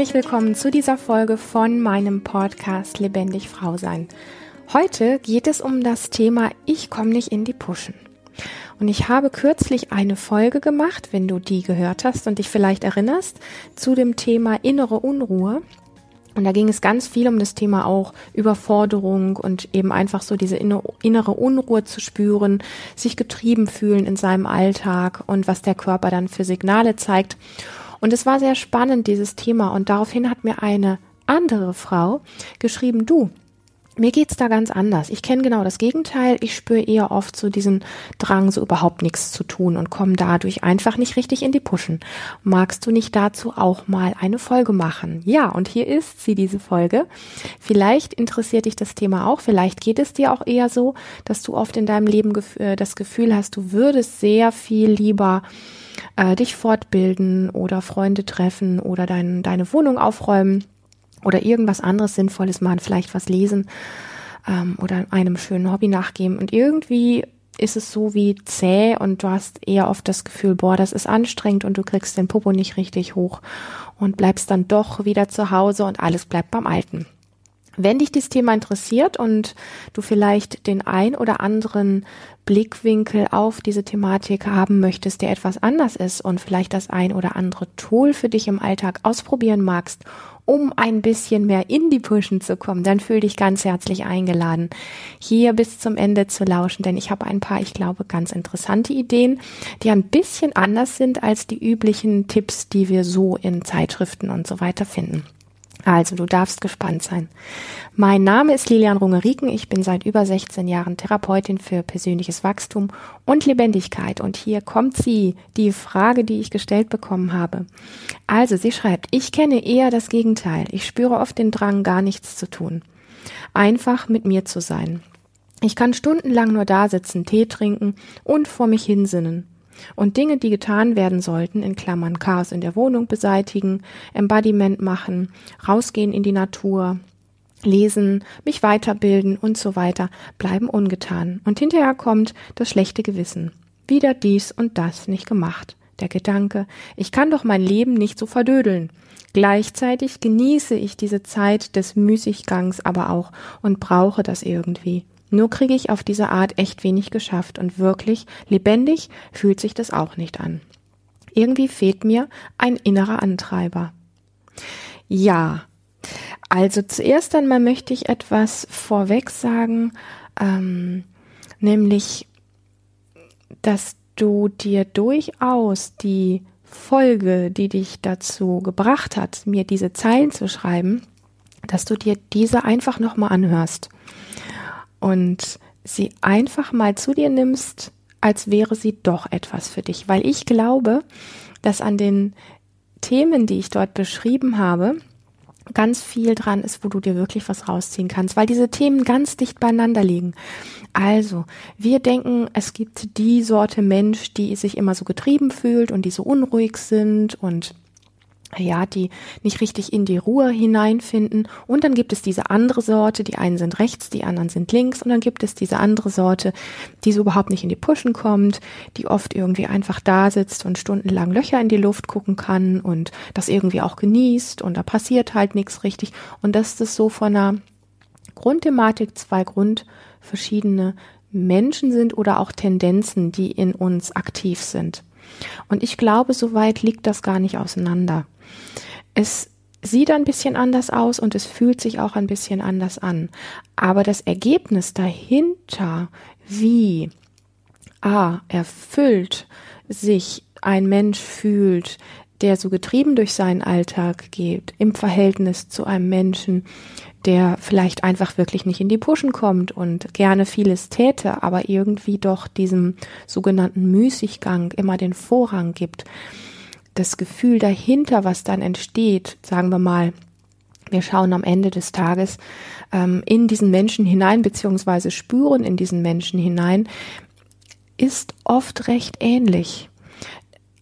Herzlich willkommen zu dieser Folge von meinem Podcast Lebendig Frau sein. Heute geht es um das Thema Ich komme nicht in die Puschen. Und ich habe kürzlich eine Folge gemacht, wenn du die gehört hast und dich vielleicht erinnerst, zu dem Thema innere Unruhe. Und da ging es ganz viel um das Thema auch Überforderung und eben einfach so diese innere Unruhe zu spüren, sich getrieben fühlen in seinem Alltag und was der Körper dann für Signale zeigt. Und es war sehr spannend, dieses Thema. Und daraufhin hat mir eine andere Frau geschrieben, du, mir geht's da ganz anders. Ich kenne genau das Gegenteil. Ich spüre eher oft so diesen Drang, so überhaupt nichts zu tun und komme dadurch einfach nicht richtig in die Puschen. Magst du nicht dazu auch mal eine Folge machen? Ja, und hier ist sie, diese Folge. Vielleicht interessiert dich das Thema auch. Vielleicht geht es dir auch eher so, dass du oft in deinem Leben äh, das Gefühl hast, du würdest sehr viel lieber äh, dich fortbilden oder Freunde treffen oder dein, deine Wohnung aufräumen oder irgendwas anderes Sinnvolles machen, vielleicht was lesen ähm, oder einem schönen Hobby nachgeben. Und irgendwie ist es so wie zäh und du hast eher oft das Gefühl, boah, das ist anstrengend und du kriegst den Popo nicht richtig hoch und bleibst dann doch wieder zu Hause und alles bleibt beim Alten. Wenn dich dieses Thema interessiert und du vielleicht den ein oder anderen Blickwinkel auf diese Thematik haben möchtest, der etwas anders ist und vielleicht das ein oder andere Tool für dich im Alltag ausprobieren magst, um ein bisschen mehr in die Pushen zu kommen, dann fühl dich ganz herzlich eingeladen, hier bis zum Ende zu lauschen, denn ich habe ein paar, ich glaube, ganz interessante Ideen, die ein bisschen anders sind als die üblichen Tipps, die wir so in Zeitschriften und so weiter finden. Also, du darfst gespannt sein. Mein Name ist Lilian Rungeriken. Ich bin seit über 16 Jahren Therapeutin für persönliches Wachstum und Lebendigkeit. Und hier kommt sie, die Frage, die ich gestellt bekommen habe. Also, sie schreibt, ich kenne eher das Gegenteil. Ich spüre oft den Drang, gar nichts zu tun. Einfach mit mir zu sein. Ich kann stundenlang nur da sitzen, Tee trinken und vor mich hinsinnen. Und Dinge, die getan werden sollten, in Klammern Chaos in der Wohnung beseitigen, Embodiment machen, rausgehen in die Natur, lesen, mich weiterbilden und so weiter, bleiben ungetan. Und hinterher kommt das schlechte Gewissen. Wieder dies und das nicht gemacht. Der Gedanke, ich kann doch mein Leben nicht so verdödeln. Gleichzeitig genieße ich diese Zeit des Müßiggangs aber auch und brauche das irgendwie. Nur kriege ich auf diese Art echt wenig geschafft und wirklich lebendig fühlt sich das auch nicht an. Irgendwie fehlt mir ein innerer Antreiber. Ja, also zuerst einmal möchte ich etwas vorweg sagen, ähm, nämlich, dass du dir durchaus die Folge, die dich dazu gebracht hat, mir diese Zeilen zu schreiben, dass du dir diese einfach nochmal anhörst und sie einfach mal zu dir nimmst, als wäre sie doch etwas für dich. Weil ich glaube, dass an den Themen, die ich dort beschrieben habe, ganz viel dran ist, wo du dir wirklich was rausziehen kannst, weil diese Themen ganz dicht beieinander liegen. Also, wir denken, es gibt die Sorte Mensch, die sich immer so getrieben fühlt und die so unruhig sind und ja, die nicht richtig in die Ruhe hineinfinden. Und dann gibt es diese andere Sorte, die einen sind rechts, die anderen sind links. Und dann gibt es diese andere Sorte, die so überhaupt nicht in die Pushen kommt, die oft irgendwie einfach da sitzt und stundenlang Löcher in die Luft gucken kann und das irgendwie auch genießt und da passiert halt nichts richtig. Und dass das so von einer Grundthematik zwei grundverschiedene Menschen sind oder auch Tendenzen, die in uns aktiv sind. Und ich glaube, so weit liegt das gar nicht auseinander. Es sieht ein bisschen anders aus und es fühlt sich auch ein bisschen anders an. Aber das Ergebnis dahinter, wie A, erfüllt sich ein Mensch fühlt, der so getrieben durch seinen Alltag geht, im Verhältnis zu einem Menschen, der vielleicht einfach wirklich nicht in die Puschen kommt und gerne vieles täte, aber irgendwie doch diesem sogenannten Müßiggang immer den Vorrang gibt. Das Gefühl dahinter, was dann entsteht, sagen wir mal, wir schauen am Ende des Tages ähm, in diesen Menschen hinein, beziehungsweise spüren in diesen Menschen hinein, ist oft recht ähnlich.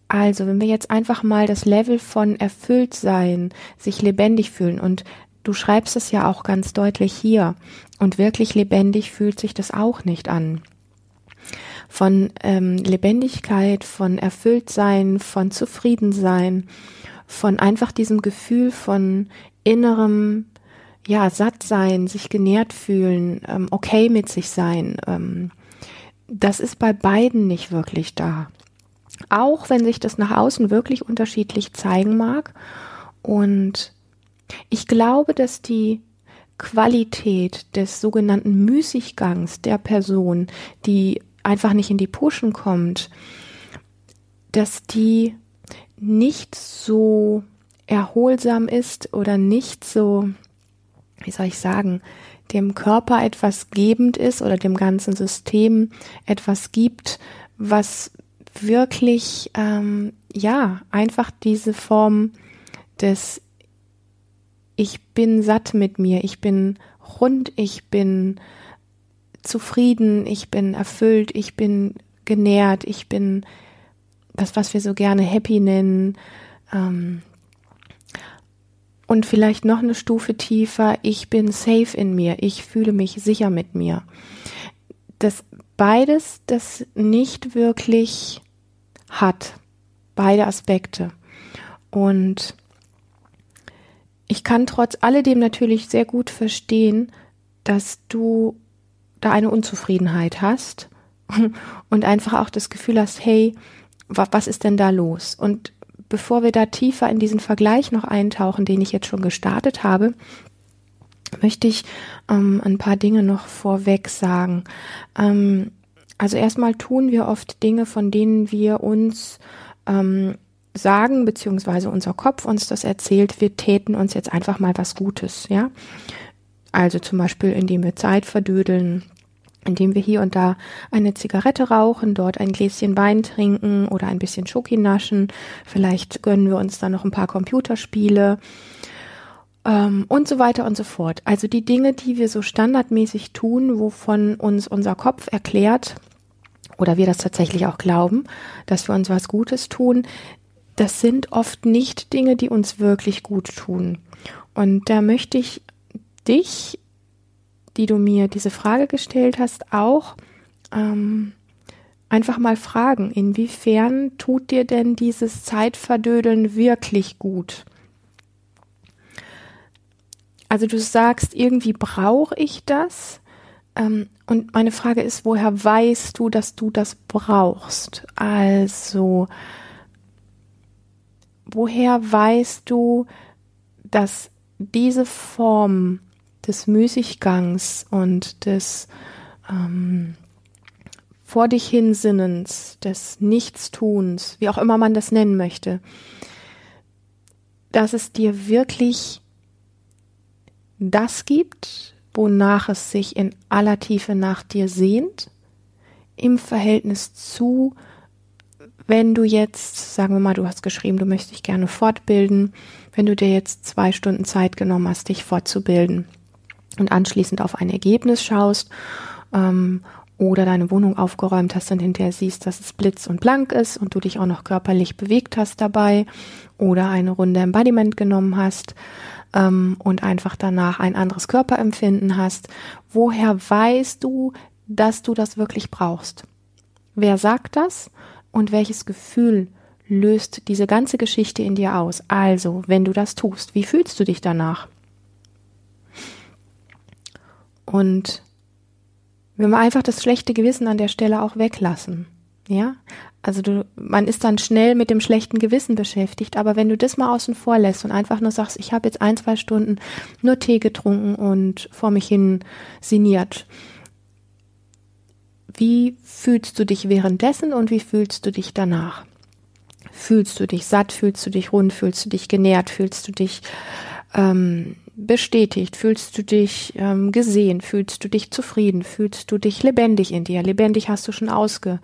Also, wenn wir jetzt einfach mal das Level von erfüllt sein, sich lebendig fühlen und du schreibst es ja auch ganz deutlich hier und wirklich lebendig fühlt sich das auch nicht an. Von ähm, Lebendigkeit, von Erfülltsein, von Zufriedensein, von einfach diesem Gefühl von innerem, ja, satt sein, sich genährt fühlen, ähm, okay mit sich sein, ähm, das ist bei beiden nicht wirklich da. Auch wenn sich das nach außen wirklich unterschiedlich zeigen mag. Und ich glaube, dass die Qualität des sogenannten Müßiggangs der Person, die einfach nicht in die Puschen kommt, dass die nicht so erholsam ist oder nicht so, wie soll ich sagen, dem Körper etwas gebend ist oder dem ganzen System etwas gibt, was wirklich, ähm, ja, einfach diese Form des Ich bin satt mit mir, ich bin rund, ich bin zufrieden, ich bin erfüllt, ich bin genährt, ich bin das, was wir so gerne happy nennen. Ähm, und vielleicht noch eine Stufe tiefer, ich bin safe in mir, ich fühle mich sicher mit mir. Das beides das nicht wirklich hat, beide Aspekte. Und ich kann trotz alledem natürlich sehr gut verstehen, dass du da eine Unzufriedenheit hast und einfach auch das Gefühl hast, hey, was ist denn da los? Und bevor wir da tiefer in diesen Vergleich noch eintauchen, den ich jetzt schon gestartet habe, möchte ich ähm, ein paar Dinge noch vorweg sagen. Ähm, also erstmal tun wir oft Dinge, von denen wir uns ähm, sagen, beziehungsweise unser Kopf uns das erzählt, wir täten uns jetzt einfach mal was Gutes, ja. Also zum Beispiel, indem wir Zeit verdödeln, indem wir hier und da eine Zigarette rauchen, dort ein Gläschen Wein trinken oder ein bisschen Schoki naschen. Vielleicht gönnen wir uns dann noch ein paar Computerspiele ähm, und so weiter und so fort. Also die Dinge, die wir so standardmäßig tun, wovon uns unser Kopf erklärt oder wir das tatsächlich auch glauben, dass wir uns was Gutes tun, das sind oft nicht Dinge, die uns wirklich gut tun. Und da möchte ich dich die du mir diese Frage gestellt hast, auch ähm, einfach mal fragen, inwiefern tut dir denn dieses Zeitverdödeln wirklich gut? Also du sagst, irgendwie brauche ich das. Ähm, und meine Frage ist, woher weißt du, dass du das brauchst? Also, woher weißt du, dass diese Form des Müßiggangs und des ähm, vor dich hinsinnens, des Nichtstuns, wie auch immer man das nennen möchte, dass es dir wirklich das gibt, wonach es sich in aller Tiefe nach dir sehnt, im Verhältnis zu, wenn du jetzt, sagen wir mal, du hast geschrieben, du möchtest dich gerne fortbilden, wenn du dir jetzt zwei Stunden Zeit genommen hast, dich fortzubilden und anschließend auf ein Ergebnis schaust ähm, oder deine Wohnung aufgeräumt hast und hinterher siehst, dass es blitz und blank ist und du dich auch noch körperlich bewegt hast dabei oder eine Runde Embodiment genommen hast ähm, und einfach danach ein anderes Körperempfinden hast, woher weißt du, dass du das wirklich brauchst? Wer sagt das und welches Gefühl löst diese ganze Geschichte in dir aus? Also, wenn du das tust, wie fühlst du dich danach? Und wenn wir einfach das schlechte Gewissen an der Stelle auch weglassen, ja, also du, man ist dann schnell mit dem schlechten Gewissen beschäftigt, aber wenn du das mal außen vor lässt und einfach nur sagst, ich habe jetzt ein, zwei Stunden nur Tee getrunken und vor mich hin sinniert, wie fühlst du dich währenddessen und wie fühlst du dich danach? Fühlst du dich satt, fühlst du dich rund, fühlst du dich genährt, fühlst du dich ähm, bestätigt? Fühlst du dich ähm, gesehen? Fühlst du dich zufrieden? Fühlst du dich lebendig in dir? Lebendig hast du schon ausge,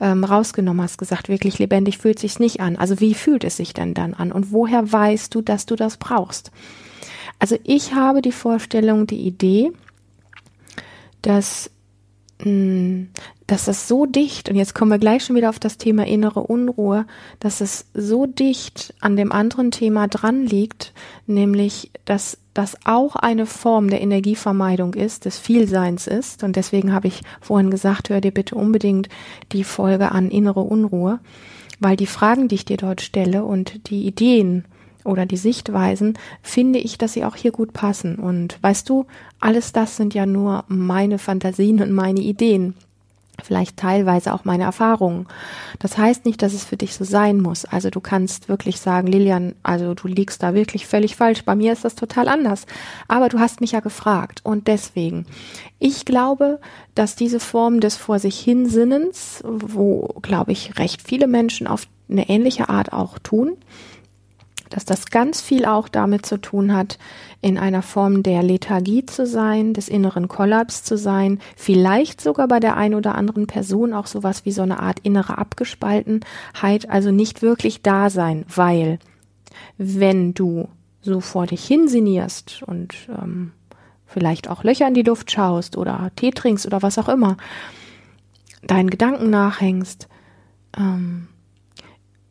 ähm, rausgenommen, hast gesagt, wirklich lebendig fühlt sich's nicht an. Also wie fühlt es sich denn dann an? Und woher weißt du, dass du das brauchst? Also ich habe die Vorstellung, die Idee, dass dass es so dicht, und jetzt kommen wir gleich schon wieder auf das Thema innere Unruhe, dass es so dicht an dem anderen Thema dran liegt, nämlich, dass das auch eine Form der Energievermeidung ist, des Vielseins ist. Und deswegen habe ich vorhin gesagt, hör dir bitte unbedingt die Folge an innere Unruhe, weil die Fragen, die ich dir dort stelle und die Ideen, oder die Sichtweisen, finde ich, dass sie auch hier gut passen. Und weißt du, alles das sind ja nur meine Fantasien und meine Ideen vielleicht teilweise auch meine Erfahrungen. Das heißt nicht, dass es für dich so sein muss. Also du kannst wirklich sagen, Lilian, also du liegst da wirklich völlig falsch. Bei mir ist das total anders. Aber du hast mich ja gefragt und deswegen. Ich glaube, dass diese Form des vor sich Hinsinnens, wo, glaube ich, recht viele Menschen auf eine ähnliche Art auch tun, dass das ganz viel auch damit zu tun hat, in einer Form der Lethargie zu sein, des inneren Kollaps zu sein, vielleicht sogar bei der einen oder anderen Person auch sowas wie so eine Art innere Abgespaltenheit, also nicht wirklich da sein, weil wenn du so vor dich hinsinnierst und ähm, vielleicht auch Löcher in die Luft schaust oder Tee trinkst oder was auch immer, deinen Gedanken nachhängst, ähm,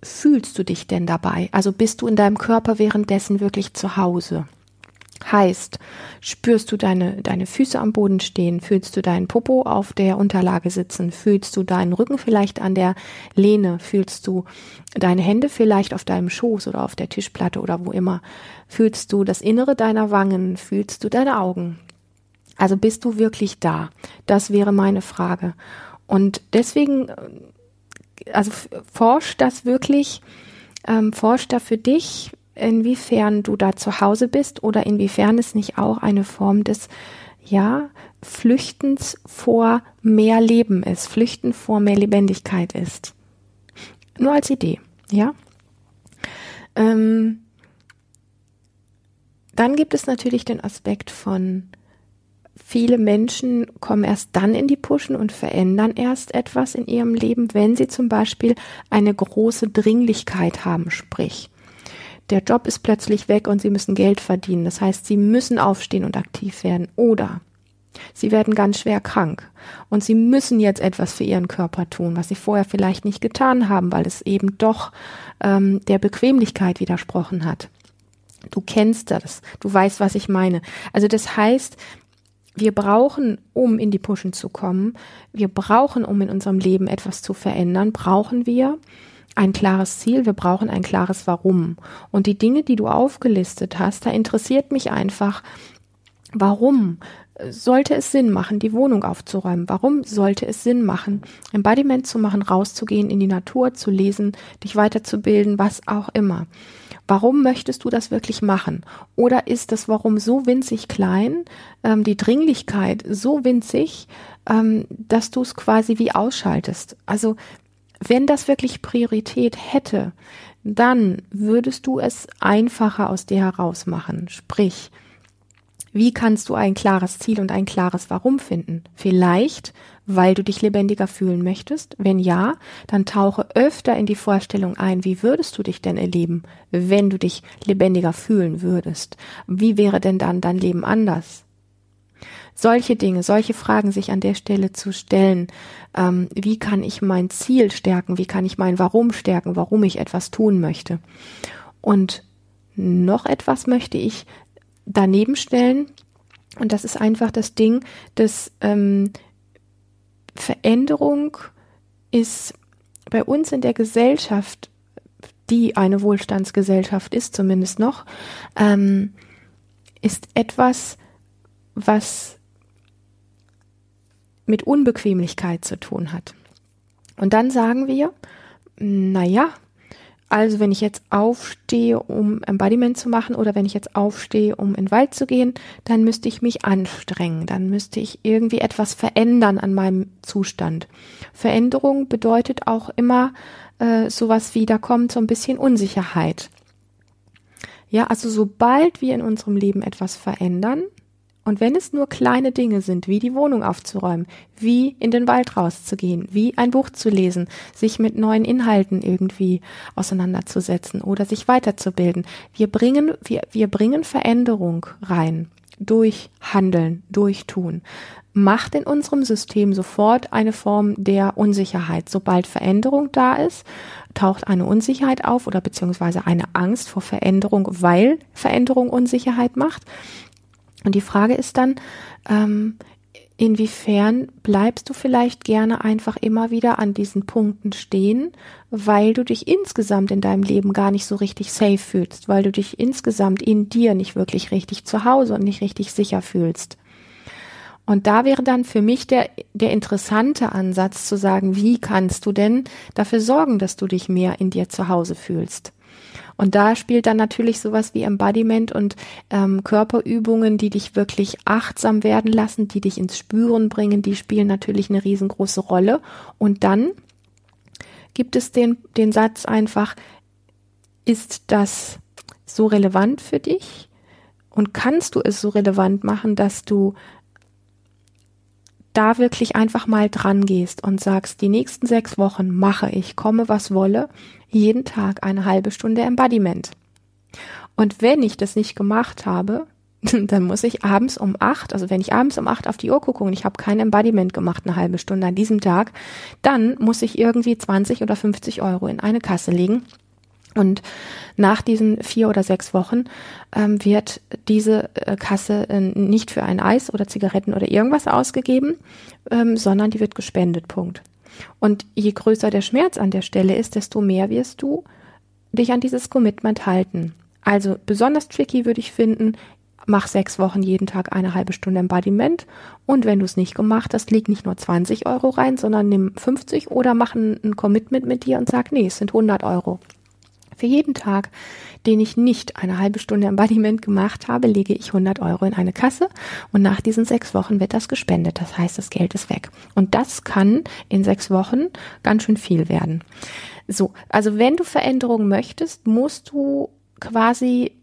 fühlst du dich denn dabei? Also bist du in deinem Körper währenddessen wirklich zu Hause? Heißt, spürst du deine, deine Füße am Boden stehen? Fühlst du deinen Popo auf der Unterlage sitzen? Fühlst du deinen Rücken vielleicht an der Lehne? Fühlst du deine Hände vielleicht auf deinem Schoß oder auf der Tischplatte oder wo immer? Fühlst du das Innere deiner Wangen? Fühlst du deine Augen? Also bist du wirklich da? Das wäre meine Frage. Und deswegen also forscht das wirklich, ähm, forscht da für dich, inwiefern du da zu Hause bist oder inwiefern es nicht auch eine Form des, ja, Flüchtens vor mehr Leben ist, Flüchten vor mehr Lebendigkeit ist. Nur als Idee, ja. Ähm, dann gibt es natürlich den Aspekt von viele Menschen kommen erst dann in die Puschen und verändern erst etwas in ihrem Leben, wenn sie zum Beispiel eine große Dringlichkeit haben, sprich, der Job ist plötzlich weg und sie müssen Geld verdienen. Das heißt, sie müssen aufstehen und aktiv werden. Oder sie werden ganz schwer krank und sie müssen jetzt etwas für ihren Körper tun, was sie vorher vielleicht nicht getan haben, weil es eben doch ähm, der Bequemlichkeit widersprochen hat. Du kennst das, du weißt, was ich meine. Also das heißt, wir brauchen, um in die Pushen zu kommen, wir brauchen, um in unserem Leben etwas zu verändern, brauchen wir ein klares Ziel, wir brauchen ein klares Warum. Und die Dinge, die du aufgelistet hast, da interessiert mich einfach, warum sollte es Sinn machen, die Wohnung aufzuräumen? Warum sollte es Sinn machen, Embodiment zu machen, rauszugehen, in die Natur zu lesen, dich weiterzubilden, was auch immer? Warum möchtest du das wirklich machen? Oder ist das Warum so winzig klein, ähm, die Dringlichkeit so winzig, ähm, dass du es quasi wie ausschaltest? Also wenn das wirklich Priorität hätte, dann würdest du es einfacher aus dir heraus machen. Sprich, wie kannst du ein klares Ziel und ein klares Warum finden? Vielleicht, weil du dich lebendiger fühlen möchtest? Wenn ja, dann tauche öfter in die Vorstellung ein, wie würdest du dich denn erleben, wenn du dich lebendiger fühlen würdest? Wie wäre denn dann dein Leben anders? Solche Dinge, solche Fragen sich an der Stelle zu stellen, ähm, wie kann ich mein Ziel stärken, wie kann ich mein Warum stärken, warum ich etwas tun möchte. Und noch etwas möchte ich daneben stellen. Und das ist einfach das Ding, dass ähm, Veränderung ist bei uns in der Gesellschaft, die eine Wohlstandsgesellschaft ist, zumindest noch, ähm, ist etwas, was mit Unbequemlichkeit zu tun hat. Und dann sagen wir, na ja, also wenn ich jetzt aufstehe, um Embodiment zu machen oder wenn ich jetzt aufstehe, um in den Wald zu gehen, dann müsste ich mich anstrengen, dann müsste ich irgendwie etwas verändern an meinem Zustand. Veränderung bedeutet auch immer äh, sowas wie, da kommt so ein bisschen Unsicherheit. Ja, also sobald wir in unserem Leben etwas verändern, und wenn es nur kleine Dinge sind, wie die Wohnung aufzuräumen, wie in den Wald rauszugehen, wie ein Buch zu lesen, sich mit neuen Inhalten irgendwie auseinanderzusetzen oder sich weiterzubilden, wir bringen, wir, wir bringen Veränderung rein durch Handeln, durch Tun, macht in unserem System sofort eine Form der Unsicherheit. Sobald Veränderung da ist, taucht eine Unsicherheit auf oder beziehungsweise eine Angst vor Veränderung, weil Veränderung Unsicherheit macht. Und die Frage ist dann, ähm, inwiefern bleibst du vielleicht gerne einfach immer wieder an diesen Punkten stehen, weil du dich insgesamt in deinem Leben gar nicht so richtig safe fühlst, weil du dich insgesamt in dir nicht wirklich richtig zu Hause und nicht richtig sicher fühlst. Und da wäre dann für mich der, der interessante Ansatz zu sagen, wie kannst du denn dafür sorgen, dass du dich mehr in dir zu Hause fühlst? Und da spielt dann natürlich sowas wie Embodiment und ähm, Körperübungen, die dich wirklich achtsam werden lassen, die dich ins Spüren bringen, die spielen natürlich eine riesengroße Rolle. Und dann gibt es den, den Satz einfach, ist das so relevant für dich? Und kannst du es so relevant machen, dass du da wirklich einfach mal dran gehst und sagst, die nächsten sechs Wochen mache ich, komme was wolle, jeden Tag eine halbe Stunde Embodiment. Und wenn ich das nicht gemacht habe, dann muss ich abends um acht, also wenn ich abends um acht auf die Uhr gucke und ich habe kein Embodiment gemacht, eine halbe Stunde an diesem Tag, dann muss ich irgendwie 20 oder 50 Euro in eine Kasse legen und nach diesen vier oder sechs Wochen ähm, wird diese äh, Kasse äh, nicht für ein Eis oder Zigaretten oder irgendwas ausgegeben, ähm, sondern die wird gespendet. Punkt. Und je größer der Schmerz an der Stelle ist, desto mehr wirst du dich an dieses Commitment halten. Also besonders tricky würde ich finden, mach sechs Wochen jeden Tag eine halbe Stunde Embodiment und wenn du es nicht gemacht hast, leg nicht nur 20 Euro rein, sondern nimm 50 oder mach ein, ein Commitment mit dir und sag, nee, es sind 100 Euro. Für jeden Tag, den ich nicht eine halbe Stunde Embodiment gemacht habe, lege ich 100 Euro in eine Kasse und nach diesen sechs Wochen wird das gespendet. Das heißt, das Geld ist weg. Und das kann in sechs Wochen ganz schön viel werden. So, also wenn du Veränderungen möchtest, musst du quasi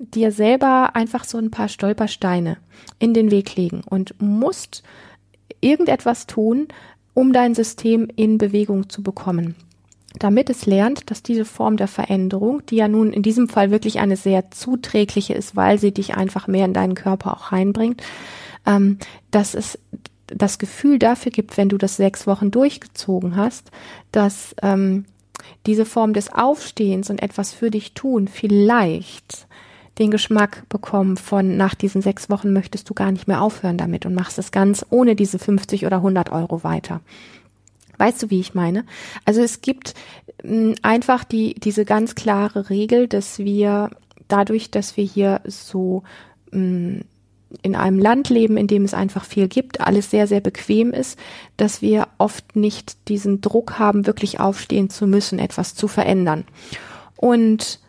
dir selber einfach so ein paar Stolpersteine in den Weg legen und musst irgendetwas tun, um dein System in Bewegung zu bekommen damit es lernt, dass diese Form der Veränderung, die ja nun in diesem Fall wirklich eine sehr zuträgliche ist, weil sie dich einfach mehr in deinen Körper auch reinbringt, ähm, dass es das Gefühl dafür gibt, wenn du das sechs Wochen durchgezogen hast, dass ähm, diese Form des Aufstehens und etwas für dich tun vielleicht den Geschmack bekommen von nach diesen sechs Wochen möchtest du gar nicht mehr aufhören damit und machst es ganz ohne diese 50 oder 100 Euro weiter. Weißt du, wie ich meine? Also es gibt mh, hm, einfach die, diese ganz klare Regel, dass wir dadurch, dass wir hier so mh, hm, in einem Land leben, in dem es einfach viel gibt, alles sehr, sehr bequem ist, dass wir oft nicht diesen Druck haben, wirklich aufstehen zu müssen, etwas zu verändern. Und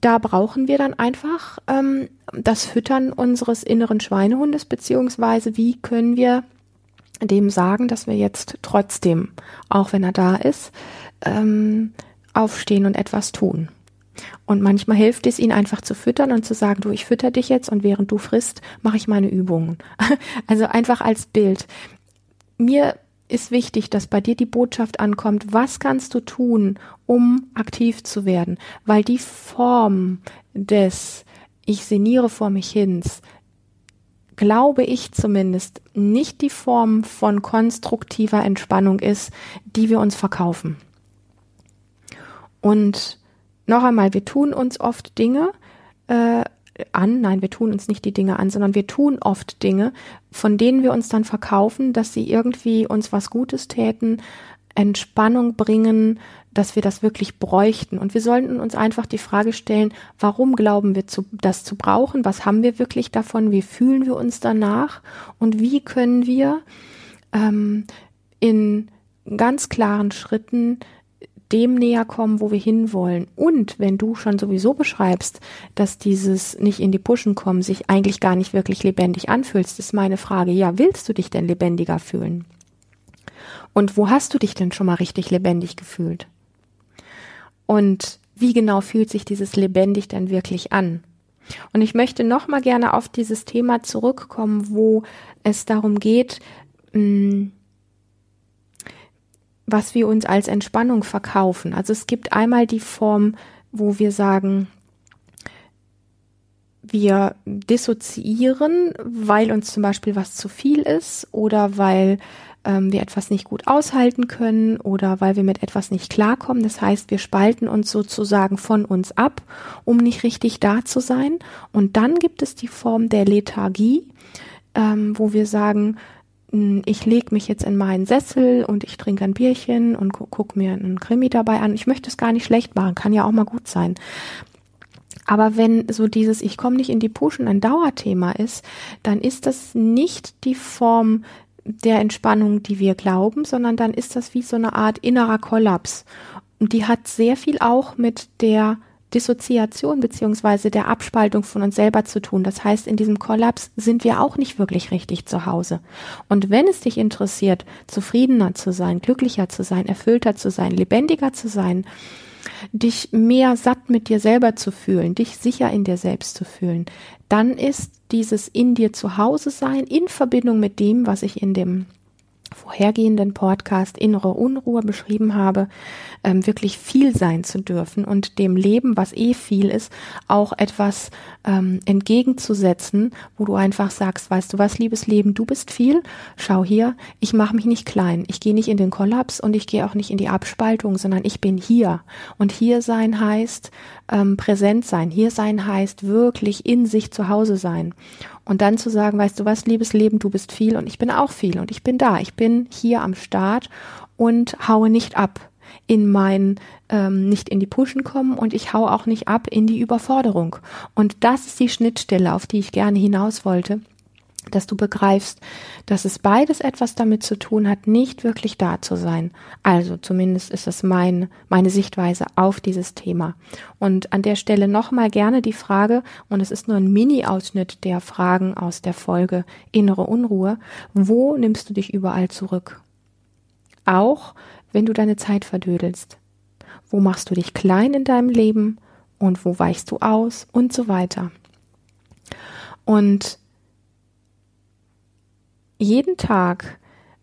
da brauchen wir dann einfach ähm, das Füttern unseres inneren Schweinehundes, beziehungsweise wie können wir dem sagen, dass wir jetzt trotzdem, auch wenn er da ist, ähm, aufstehen und etwas tun. Und manchmal hilft es, ihn einfach zu füttern und zu sagen, du, ich fütter dich jetzt und während du frisst, mache ich meine Übungen. Also einfach als Bild. Mir ist wichtig, dass bei dir die Botschaft ankommt, was kannst du tun, um aktiv zu werden? Weil die Form des ich seniere vor mich hins glaube ich zumindest, nicht die Form von konstruktiver Entspannung ist, die wir uns verkaufen. Und noch einmal, wir tun uns oft Dinge äh, an, nein, wir tun uns nicht die Dinge an, sondern wir tun oft Dinge, von denen wir uns dann verkaufen, dass sie irgendwie uns was Gutes täten, Entspannung bringen, dass wir das wirklich bräuchten. Und wir sollten uns einfach die Frage stellen, warum glauben wir zu, das zu brauchen? Was haben wir wirklich davon? Wie fühlen wir uns danach? Und wie können wir ähm, in ganz klaren Schritten dem näher kommen, wo wir hinwollen. Und wenn du schon sowieso beschreibst, dass dieses nicht in die Puschen kommen sich eigentlich gar nicht wirklich lebendig anfühlst, ist meine Frage, ja, willst du dich denn lebendiger fühlen? Und wo hast du dich denn schon mal richtig lebendig gefühlt? Und wie genau fühlt sich dieses lebendig denn wirklich an? Und ich möchte noch mal gerne auf dieses Thema zurückkommen, wo es darum geht, mm, was wir uns als Entspannung verkaufen. Also es gibt einmal die Form, wo wir sagen, wir dissoziieren, weil uns zum Beispiel was zu viel ist oder weil ähm, wir etwas nicht gut aushalten können oder weil wir mit etwas nicht klarkommen. Das heißt, wir spalten uns sozusagen von uns ab, um nicht richtig da zu sein. Und dann gibt es die Form der Lethargie, ähm, wo wir sagen, hm, ich lege mich jetzt in meinen Sessel und ich trinke ein Bierchen und gu gucke mir einen Krimi dabei an. Ich möchte es gar nicht schlecht machen, kann ja auch mal gut sein. Aber wenn so dieses Ich komme nicht in die Puschen ein Dauerthema ist, dann ist das nicht die Form der Entspannung, die wir glauben, sondern dann ist das wie so eine Art innerer Kollaps. Und die hat sehr viel auch mit der Dissoziation beziehungsweise der Abspaltung von uns selber zu tun. Das heißt, in diesem Kollaps sind wir auch nicht wirklich richtig zu Hause. Und wenn es dich interessiert, zufriedener zu sein, glücklicher zu sein, erfüllter zu sein, lebendiger zu sein, dich mehr satt mit dir selber zu fühlen, dich sicher in dir selbst zu fühlen, dann ist dieses in dir zu Hause sein in Verbindung mit dem, was ich in dem vorhergehenden Podcast Innere Unruhe beschrieben habe, ähm, wirklich viel sein zu dürfen und dem Leben, was eh viel ist, auch etwas ähm, entgegenzusetzen, wo du einfach sagst, weißt du was, liebes Leben, du bist viel, schau hier, ich mache mich nicht klein, ich gehe nicht in den Kollaps und ich gehe auch nicht in die Abspaltung, sondern ich bin hier. Und hier sein heißt ähm, präsent sein, hier sein heißt wirklich in sich zu Hause sein. Und dann zu sagen, weißt du was, liebes Leben, du bist viel und ich bin auch viel und ich bin da. Ich bin hier am Start und haue nicht ab in mein ähm, nicht in die Pushen kommen und ich haue auch nicht ab in die Überforderung. Und das ist die Schnittstelle, auf die ich gerne hinaus wollte dass du begreifst, dass es beides etwas damit zu tun hat, nicht wirklich da zu sein. Also zumindest ist es mein, meine Sichtweise auf dieses Thema. Und an der Stelle nochmal gerne die Frage, und es ist nur ein Mini-Ausschnitt der Fragen aus der Folge Innere Unruhe, wo nimmst du dich überall zurück? Auch wenn du deine Zeit verdödelst. Wo machst du dich klein in deinem Leben und wo weichst du aus und so weiter. Und jeden Tag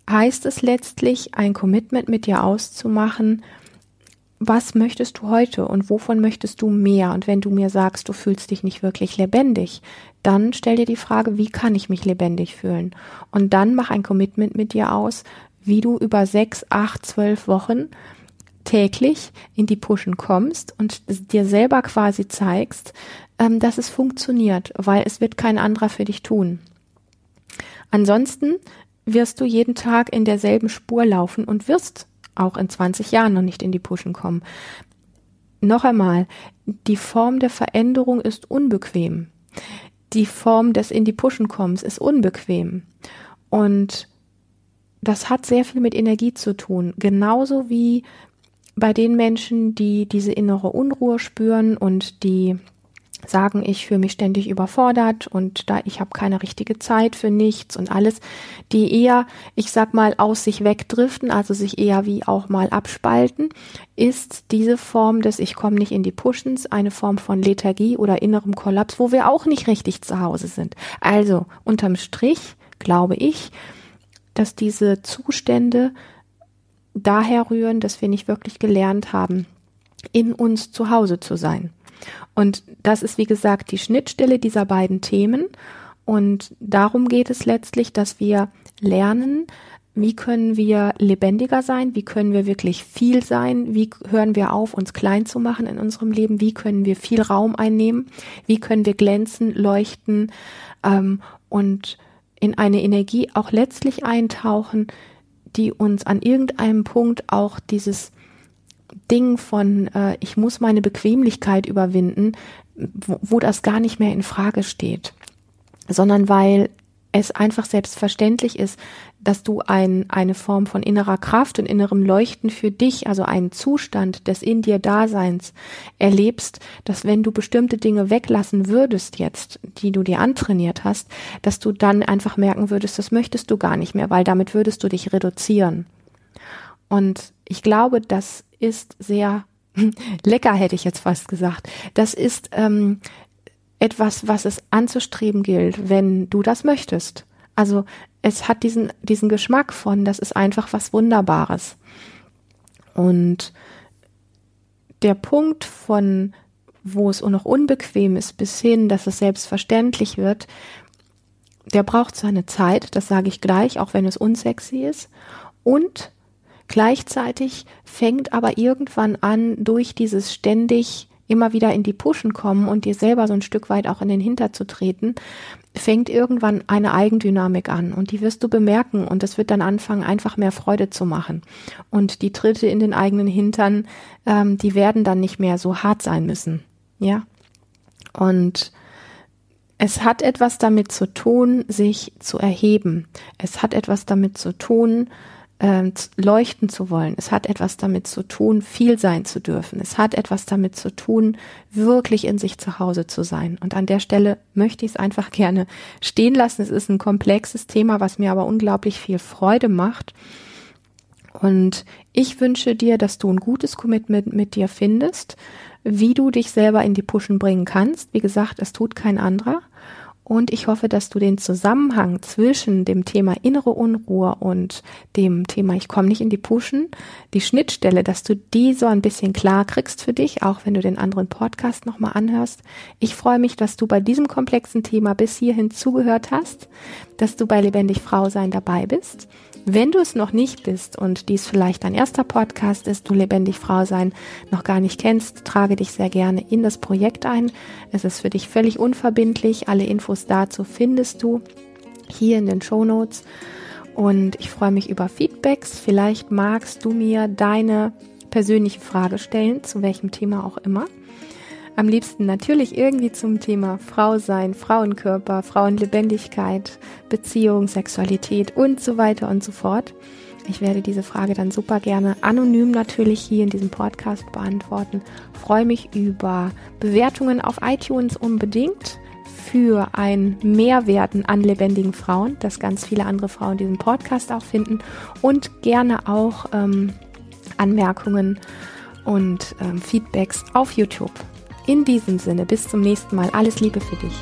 heißt es letztlich, ein Commitment mit dir auszumachen, was möchtest du heute und wovon möchtest du mehr? Und wenn du mir sagst, du fühlst dich nicht wirklich lebendig, dann stell dir die Frage, wie kann ich mich lebendig fühlen? Und dann mach ein Commitment mit dir aus, wie du über sechs, acht, zwölf Wochen täglich in die Pushen kommst und dir selber quasi zeigst, ähm, dass es funktioniert, weil es wird kein anderer für dich tun. Ansonsten wirst du jeden Tag in derselben Spur laufen und wirst auch in 20 Jahren noch nicht in die Pushen kommen. Noch einmal, die Form der Veränderung ist unbequem. Die Form des in die Pushen kommens ist unbequem. Und das hat sehr viel mit Energie zu tun. Genauso wie bei den Menschen, die diese innere Unruhe spüren und die sagen, ich fühle mich ständig überfordert und da ich habe keine richtige Zeit für nichts und alles, die eher, ich sag mal, aus sich wegdriften, also sich eher wie auch mal abspalten, ist diese Form des Ich komme nicht in die Pushens eine Form von Lethargie oder innerem Kollaps, wo wir auch nicht richtig zu Hause sind. Also unterm Strich glaube ich, dass diese Zustände daher rühren, dass wir nicht wirklich gelernt haben, in uns zu Hause zu sein. Und das ist, wie gesagt, die Schnittstelle dieser beiden Themen. Und darum geht es letztlich, dass wir lernen, wie können wir lebendiger sein? Wie können wir wirklich viel sein? Wie hören wir auf, uns klein zu machen in unserem Leben? Wie können wir viel Raum einnehmen? Wie können wir glänzen, leuchten ähm, und in eine Energie auch letztlich eintauchen, die uns an irgendeinem Punkt auch dieses Ding von äh, ich muss meine Bequemlichkeit überwinden, wo, wo das gar nicht mehr in Frage steht, sondern weil es einfach selbstverständlich ist, dass du ein, eine Form von innerer Kraft und innerem Leuchten für dich, also einen Zustand des in dir Daseins erlebst, dass wenn du bestimmte Dinge weglassen würdest jetzt, die du dir antrainiert hast, dass du dann einfach merken würdest, das möchtest du gar nicht mehr, weil damit würdest du dich reduzieren. Und ich glaube, das ist sehr lecker, hätte ich jetzt fast gesagt. Das ist ähm, etwas, was es anzustreben gilt, wenn du das möchtest. Also es hat diesen, diesen Geschmack von, das ist einfach was Wunderbares. Und der Punkt von, wo es noch unbequem ist, bis hin, dass es selbstverständlich wird, der braucht seine Zeit, das sage ich gleich, auch wenn es unsexy ist. Und Gleichzeitig fängt aber irgendwann an, durch dieses ständig immer wieder in die Puschen kommen und dir selber so ein Stück weit auch in den Hinter zu treten, fängt irgendwann eine Eigendynamik an und die wirst du bemerken und es wird dann anfangen, einfach mehr Freude zu machen. Und die Tritte in den eigenen Hintern, ähm, die werden dann nicht mehr so hart sein müssen. Ja. Und es hat etwas damit zu tun, sich zu erheben. Es hat etwas damit zu tun, äh, leuchten zu wollen. Es hat etwas damit zu tun, viel sein zu dürfen. Es hat etwas damit zu tun, wirklich in sich zu Hause zu sein. Und an der Stelle möchte ich es einfach gerne stehen lassen. Es ist ein komplexes Thema, was mir aber unglaublich viel Freude macht. Und ich wünsche dir, dass du ein gutes Commitment mit dir findest, wie du dich selber in die Pushen bringen kannst. Wie gesagt, es tut kein anderer. Und ich hoffe, dass du den Zusammenhang zwischen dem Thema innere Unruhe und dem Thema Ich komme nicht in die Puschen, die Schnittstelle, dass du die so ein bisschen klar kriegst für dich, auch wenn du den anderen Podcast nochmal anhörst. Ich freue mich, dass du bei diesem komplexen Thema bis hierhin zugehört hast, dass du bei Lebendig Frau sein dabei bist. Wenn du es noch nicht bist und dies vielleicht dein erster Podcast ist, du lebendig Frau sein noch gar nicht kennst, trage dich sehr gerne in das Projekt ein. Es ist für dich völlig unverbindlich. Alle Infos dazu findest du hier in den Show Notes. Und ich freue mich über Feedbacks. Vielleicht magst du mir deine persönliche Frage stellen, zu welchem Thema auch immer. Am liebsten natürlich irgendwie zum Thema Frau sein, Frauenkörper, Frauenlebendigkeit, Beziehung, Sexualität und so weiter und so fort. Ich werde diese Frage dann super gerne anonym natürlich hier in diesem Podcast beantworten. Freue mich über Bewertungen auf iTunes unbedingt für ein Mehrwerten an lebendigen Frauen, dass ganz viele andere Frauen diesen Podcast auch finden und gerne auch ähm, Anmerkungen und ähm, Feedbacks auf YouTube. In diesem Sinne, bis zum nächsten Mal. Alles Liebe für dich.